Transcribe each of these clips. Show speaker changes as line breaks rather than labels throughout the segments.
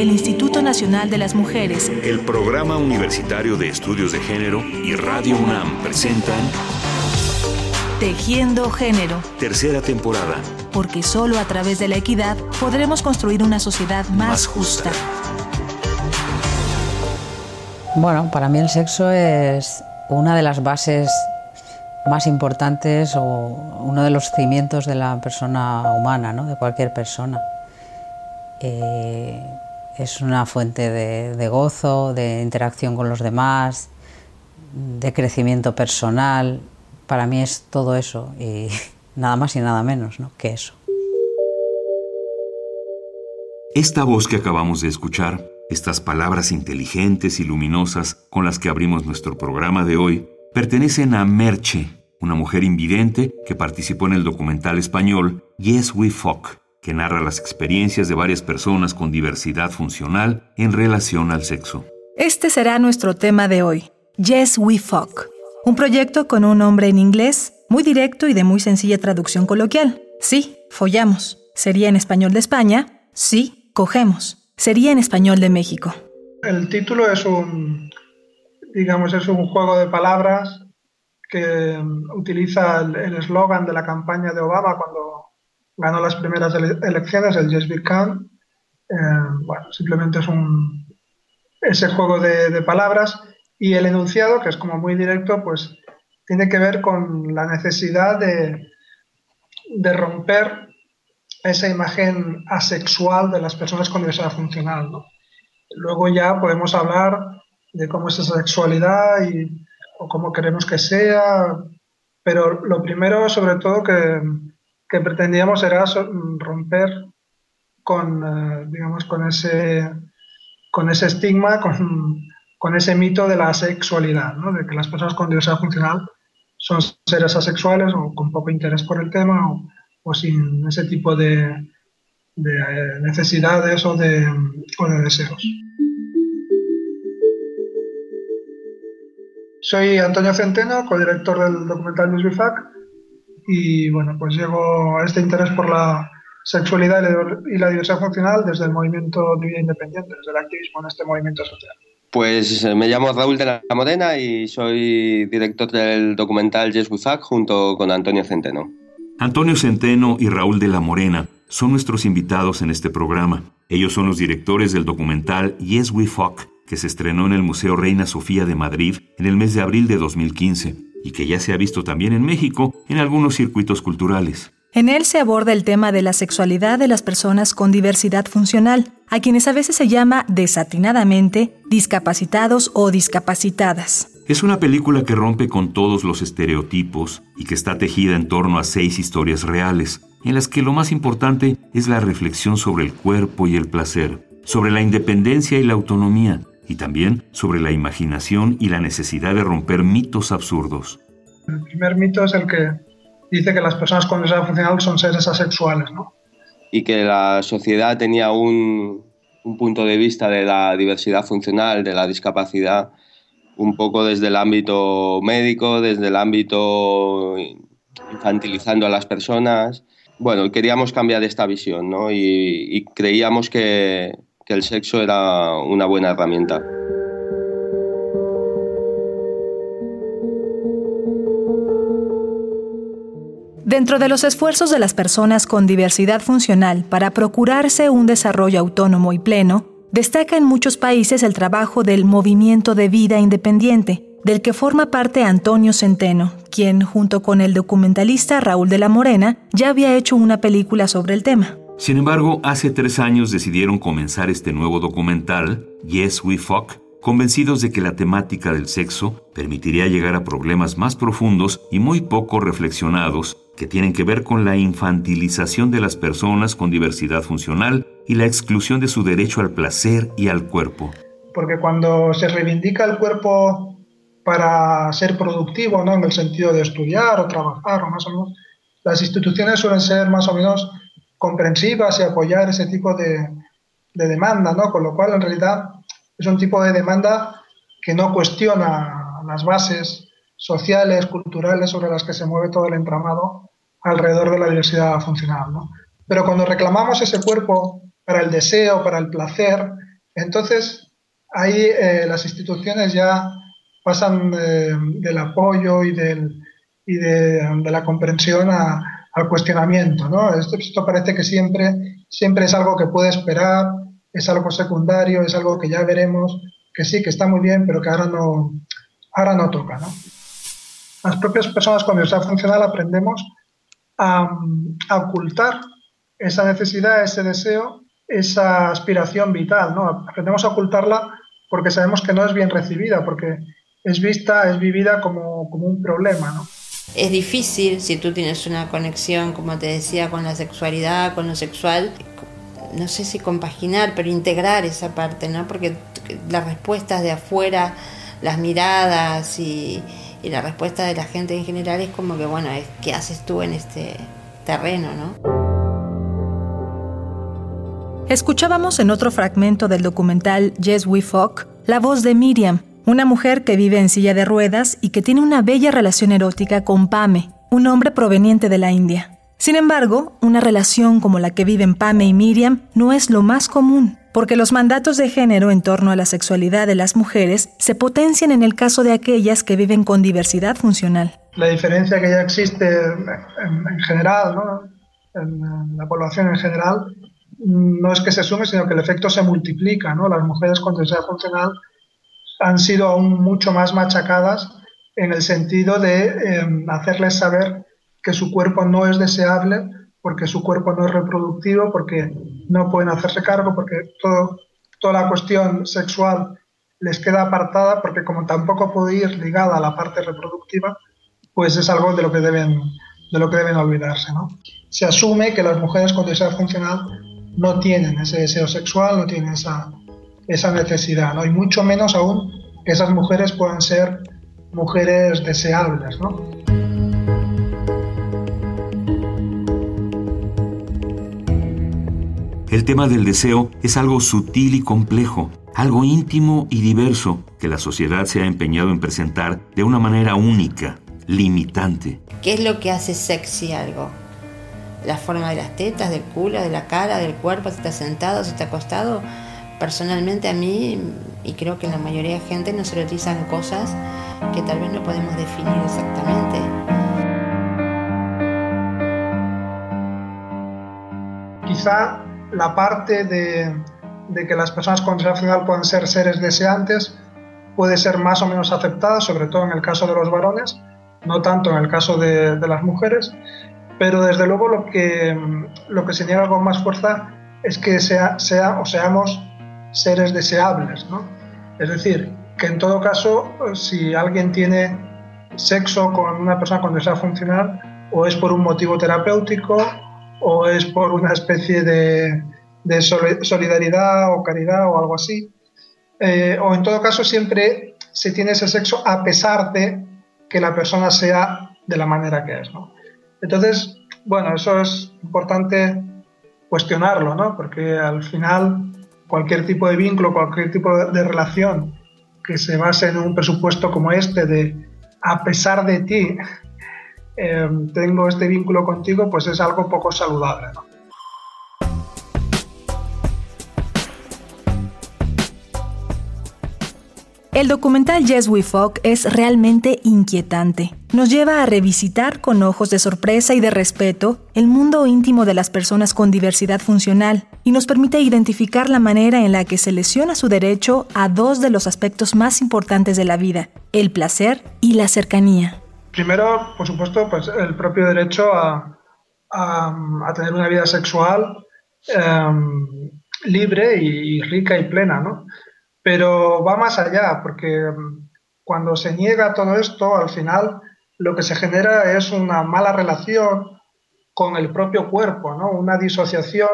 el Instituto Nacional de las Mujeres,
el Programa Universitario de Estudios de Género y Radio UNAM presentan
Tejiendo Género.
Tercera temporada.
Porque solo a través de la equidad podremos construir una sociedad más, justa.
Bueno, para mí el sexo es una de las bases más importantes o uno de los cimientos de la persona humana, ¿no? de cualquier persona. Eh, es una fuente de, gozo, de interacción con los demás, de crecimiento personal. Para mí es todo eso y nada más y nada menos ¿no? que eso.
Esta voz que acabamos de escuchar, estas palabras inteligentes y luminosas con las que abrimos nuestro programa de hoy, pertenecen a Merche, una mujer invidente que participó en el documental español Yes We Fuck, que narra las experiencias de varias personas con diversidad funcional en relación al sexo.
Este será nuestro tema de hoy, Yes We Fuck, un proyecto con un nombre en inglés muy directo y de muy sencilla traducción coloquial. Sí, follamos. Sería en español de España. Sí, cogemos. Sería en español de México.
El título es un, digamos, es un juego de palabras que mm, utiliza el eslogan de la campaña de Obama cuando ganó las primeras elecciones, el Yes We Can. Eh, bueno, simplemente es un, ese juego de, palabras y el enunciado, que es como muy directo, pues tiene que ver con la necesidad de, de romper esa imagen asexual de las personas con diversidad funcional. Luego ya podemos hablar de cómo es esa sexualidad y o como queremos que sea, pero lo primero, sobre todo, que, que pretendíamos era romper con, eh, digamos, con ese, con ese estigma, con, con, ese mito de la sexualidad, ¿no? de que las personas con diversidad funcional son seres asexuales o con poco interés por el tema o, o sin ese tipo de, de eh, necesidades o de, o de deseos. Soy Antonio Centeno, codirector del documental Fac, y bueno, pues llevo este interés por la sexualidad y la diversidad funcional desde el movimiento de vida independiente, desde el activismo en este movimiento social.
Pues eh, me llamo Raúl de la Morena y soy director del documental Yes We Fuck junto con Antonio Centeno.
Antonio Centeno y Raúl de la Morena son nuestros invitados en este programa. Ellos son los directores del documental Yes We Fuck que se estrenó en el Museo Reina Sofía de Madrid en el mes de abril de 2015 y que ya se ha visto también en México en algunos circuitos culturales.
En él se aborda el tema de la sexualidad de las personas con diversidad funcional, a quienes a veces se llama desatinadamente discapacitados o discapacitadas.
Es una película que rompe con todos los estereotipos y que está tejida en torno a seis historias reales, en las que lo más importante es la reflexión sobre el cuerpo y el placer, sobre la independencia y la autonomía, y también sobre la imaginación y la necesidad de romper mitos absurdos.
El primer mito es el que dice que las personas con diversidad funcional son seres asexuales, ¿no?
Y que la sociedad tenía un, un punto de vista de la diversidad funcional, de la discapacidad, un poco desde el ámbito médico, desde el ámbito infantilizando a las personas. Bueno, queríamos cambiar esta visión ¿no? y, y creíamos que, que el sexo era una buena herramienta.
Dentro de los esfuerzos de las personas con diversidad funcional para procurarse un desarrollo autónomo y pleno, destaca en muchos países el trabajo del movimiento de vida independiente, del que forma parte Antonio Centeno, quien, junto con el documentalista Raúl de la Morena, ya había hecho una película sobre el tema.
Sin embargo, hace tres años decidieron comenzar este nuevo documental, Yes We Fuck, convencidos de que la temática del sexo permitiría llegar a problemas más profundos y muy poco reflexionados que tienen que ver con la infantilización de las personas con diversidad funcional y la exclusión de su derecho al placer y al cuerpo.
Porque cuando se reivindica el cuerpo para ser productivo, ¿no? en el sentido de estudiar o trabajar, o más o menos, las instituciones suelen ser más o menos comprensivas y apoyar ese tipo de, demanda, ¿no? Con lo cual, en realidad, es un tipo de demanda que no cuestiona las bases sociales, culturales sobre las que se mueve todo el entramado alrededor de la diversidad funcional, ¿no? Pero cuando reclamamos ese cuerpo para el deseo, para el placer, Entonces, ahí eh, las instituciones ya pasan del apoyo y, del, y de, la comprensión al cuestionamiento. ¿no? Esto, parece que siempre, siempre es algo que puede esperar, es algo secundario, es algo que ya veremos, que sí, que está muy bien, pero que ahora no, ahora no toca. ¿no? Las propias personas con diversidad funcional aprendemos a, a ocultar esa necesidad, ese deseo, esa aspiración vital. ¿no? Aprendemos a ocultarla porque sabemos que no es bien recibida, porque es vista, es vivida como, como un problema. ¿no?
Es difícil si tú tienes una conexión, como te decía, con la sexualidad, con lo sexual, no sé si compaginar, pero integrar esa parte, ¿no? Porque las respuestas de afuera, las miradas y, y la respuesta de la gente en general es como que, bueno, es qué haces tú en este terreno, ¿no?
Escuchábamos en otro fragmento del documental Yes We Fuck la voz de Miriam, una mujer que vive en silla de ruedas y que tiene una bella relación erótica con Pame, un hombre proveniente de la India. Sin embargo, una relación como la que viven Pame y Miriam no es lo más común, porque los mandatos de género en torno a la sexualidad de las mujeres se potencian en el caso de aquellas que viven con diversidad funcional.
La diferencia que ya existe en, general, en la población en general, no es que se sume, sino que el efecto se multiplica. Las mujeres con diversidad funcional han sido aún mucho más machacadas en el sentido de em, hacerles saber que su cuerpo no es deseable, porque su cuerpo no es reproductivo, porque no pueden hacerse cargo, porque todo, toda la cuestión sexual les queda apartada, porque como tampoco puede ir ligada a la parte reproductiva, pues es algo de lo que deben, de lo que deben olvidarse. ¿no? Se asume que las mujeres con diversidad funcional no tienen ese deseo sexual, no tienen esa, esa necesidad, ¿no? y mucho menos aún que esas mujeres puedan ser mujeres deseables. ¿no?
El tema del deseo es algo sutil y complejo, algo íntimo y diverso que la sociedad se ha empeñado en presentar de una manera única, limitante.
¿Qué es lo que hace sexy algo? la forma de las tetas, del culo, de la cara, del cuerpo, si está sentado, si está acostado. Personalmente a mí, y creo que la mayoría de gente, nos erotizan cosas que tal vez no podemos definir exactamente.
Quizá la parte de, que las personas con final puedan ser seres deseantes puede ser más o menos aceptada, sobre todo en el caso de los varones, no tanto en el caso de, las mujeres, pero desde luego lo que, lo que se niega con más fuerza es que sea o seamos seres deseables, ¿no? Es decir, que en todo caso, si alguien tiene sexo con una persona con deseo funcional, o es por un motivo terapéutico, o es por una especie de, de solidaridad o caridad o algo así, eh, o en todo caso siempre se tiene ese sexo a pesar de que la persona sea de la manera que es. Entonces, bueno, eso es importante cuestionarlo, ¿no? Porque al final cualquier tipo de vínculo, cualquier tipo de relación que se base en un presupuesto como este de a pesar de ti eh, tengo este vínculo contigo, pues es algo poco saludable.
El documental Yes We Fuck es realmente inquietante. Nos lleva a revisitar con ojos de sorpresa y de respeto el mundo íntimo de las personas con diversidad funcional y nos permite identificar la manera en la que se lesiona su derecho a dos de los aspectos más importantes de la vida, el placer y la cercanía.
Primero, por supuesto, pues el propio derecho a, tener una vida sexual em, libre y rica y plena, ¿no? Pero va más allá, porque mm, cuando se niega todo esto, al final lo que se genera es una mala relación con el propio cuerpo, ¿no? Una disociación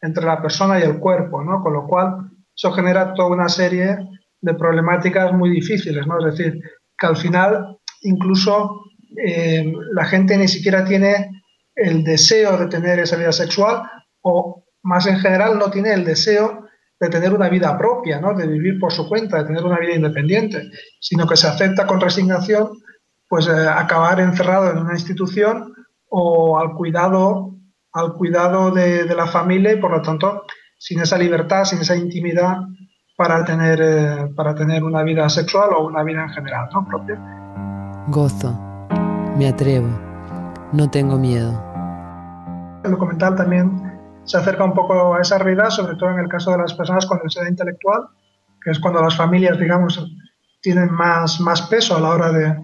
entre la persona y el cuerpo, ¿no? Con lo cual eso genera toda una serie de problemáticas muy difíciles, ¿no? Es decir, que al final incluso eh, la gente ni siquiera tiene el deseo de tener esa vida sexual o más en general no tiene el deseo de tener una vida propia, ¿no? de vivir por su cuenta, de tener una vida independiente, sino que se acepta con resignación pues eh, acabar encerrado en una institución o al cuidado, al cuidado de, la familia y por lo tanto sin esa libertad, sin esa intimidad para tener, eh, para tener una vida sexual o una vida en general ¿no? propia.
Gozo, me atrevo, no tengo miedo.
El documental también se acerca un poco a esa realidad, sobre todo en el caso de las personas con diversidad intelectual, que es cuando las familias, digamos, tienen más, más peso a la hora de,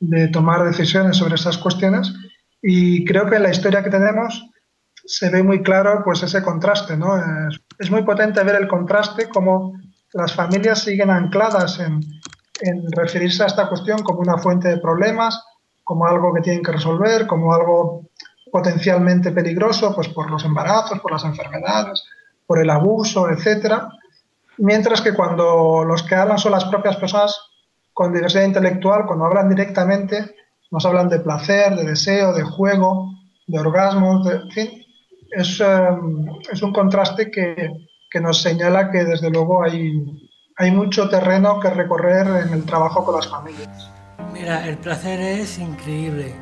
de tomar decisiones sobre estas cuestiones. Y creo que en la historia que tenemos se ve muy claro pues ese contraste, ¿no? Es, es muy potente ver el contraste, como las familias siguen ancladas en, en referirse a esta cuestión como una fuente de problemas, como algo que tienen que resolver, como algo potencialmente peligroso, pues por los embarazos, por las enfermedades, por el abuso, etcétera. Mientras que cuando los que hablan son las propias personas con diversidad intelectual, cuando hablan directamente, nos hablan de placer, de deseo, de juego, de orgasmos, de, en fin, es, um, es un contraste que, que, nos señala que desde luego hay, hay mucho terreno que recorrer en el trabajo con las familias.
Mira, el placer es increíble.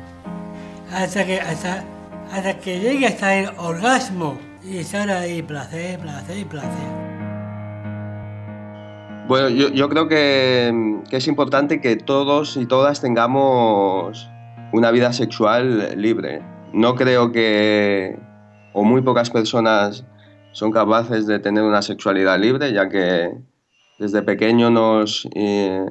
Hasta que, hasta, hasta que llegue hasta el orgasmo y estar ahí, placer, placer y placer.
Bueno, yo, creo que, es importante que todos y todas tengamos una vida sexual libre. No creo que, o muy pocas personas son capaces de tener una sexualidad libre, ya que desde pequeño nos, eh,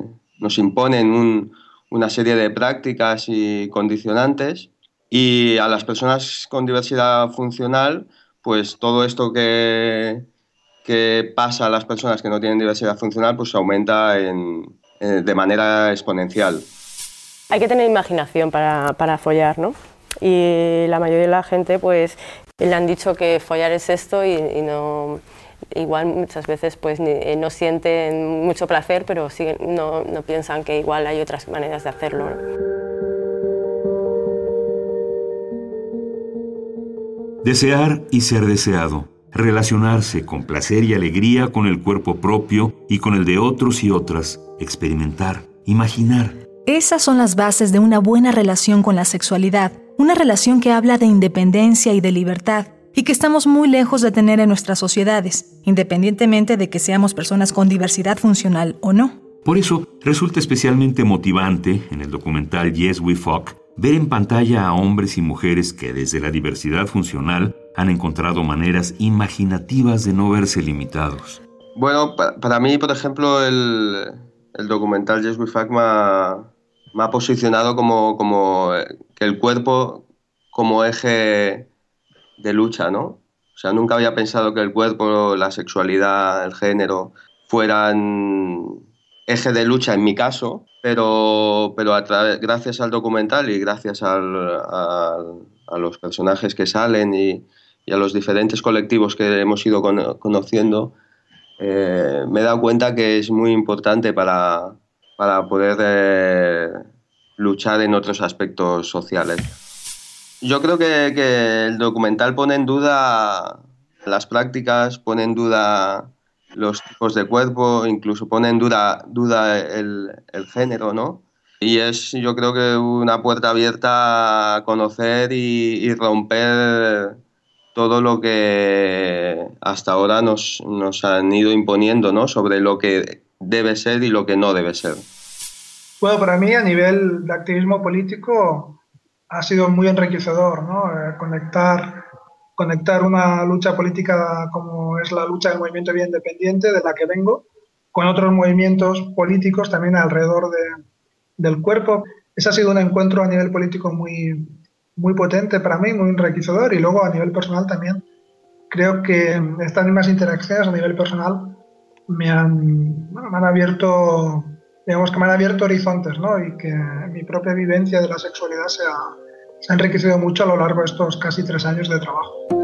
imponen un, una serie de prácticas y condicionantes y a las personas con diversidad funcional, pues todo esto que, que pasa a las personas que no tienen diversidad funcional, pues aumenta en, eh, de manera exponencial.
Hay que tener imaginación para, para follar, ¿no? Y la mayoría de la gente, pues, le han dicho que follar es esto y, y no, igual muchas veces pues eh, no sienten mucho placer, pero siguen, no, no, piensan que igual hay otras maneras de hacerlo. ¿no?
Desear y ser deseado. Relacionarse con placer y alegría con el cuerpo propio y con el de otros y otras. Experimentar. Imaginar.
Esas son las bases de una buena relación con la sexualidad. Una relación que habla de independencia y de libertad y que estamos muy lejos de tener en nuestras sociedades, independientemente de que seamos personas con diversidad funcional o no.
Por eso, resulta especialmente motivante en el documental Yes We Fuck ver en pantalla a hombres y mujeres que desde la diversidad funcional han encontrado maneras imaginativas de no verse limitados.
Bueno, para, mí, por ejemplo, el, documental Yes We me ha, me ha posicionado como, como que el cuerpo como eje de lucha, ¿no? O sea, nunca había pensado que el cuerpo, la sexualidad, el género fueran eje de lucha en mi caso, pero, pero gracias al documental y gracias a, los personajes que salen y, a los diferentes colectivos que hemos ido con, conociendo, eh, me he dado cuenta que es muy importante para, para poder eh, luchar en otros aspectos sociales. Yo creo que, que, el documental pone en duda las prácticas, pone en duda los tipos de cuerpo, incluso pone en duda, duda el, el, género, ¿no? Y es, yo creo que una puerta abierta a conocer y, romper todo lo que hasta ahora nos, nos, han ido imponiendo, ¿no? Sobre lo que debe ser y lo que no debe ser.
Bueno, para mí a nivel de activismo político ha sido muy enriquecedor, ¿no? Eh, conectar, conectar una lucha política como es la lucha del movimiento de vida independiente, de la que vengo, con otros movimientos políticos también alrededor de, del cuerpo. Ese ha sido un encuentro a nivel político muy, muy potente para mí, muy enriquecedor y luego a nivel personal también. Creo que estas mismas interacciones a nivel personal me han, bueno, me han abierto digamos que me han abierto horizontes, ¿no? Y que mi propia vivencia de la sexualidad se ha, se ha enriquecido mucho a lo largo de estos casi tres años de trabajo.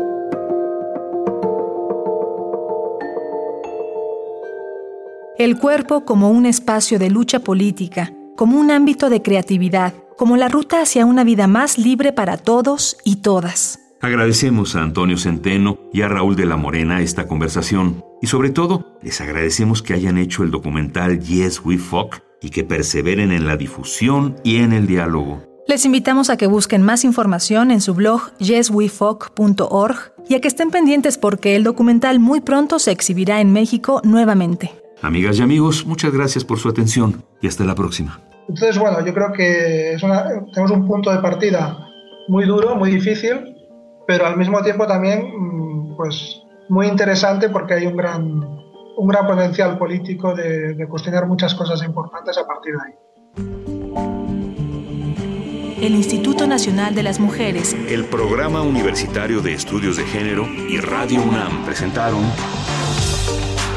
El cuerpo como un espacio de lucha política, como un ámbito de creatividad, como la ruta hacia una vida más libre para todos y todas.
Agradecemos a Antonio Centeno y a Raúl de la Morena esta conversación y sobre todo les agradecemos que hayan hecho el documental Yes We Fuck y que perseveren en la difusión y en el diálogo.
Les invitamos a que busquen más información en su blog yeswefuck.org y a que estén pendientes porque el documental muy pronto se exhibirá en México nuevamente.
Amigas y amigos, muchas gracias por su atención y hasta la próxima.
Entonces, bueno, yo creo que tenemos un punto de partida muy duro, muy difícil, pero al mismo tiempo también mm, pues, muy interesante porque hay un gran, un gran potencial político de, de cuestionar muchas cosas importantes a partir de ahí.
El Instituto Nacional de las Mujeres,
el Programa Universitario de Estudios de Género y Radio UNAM presentaron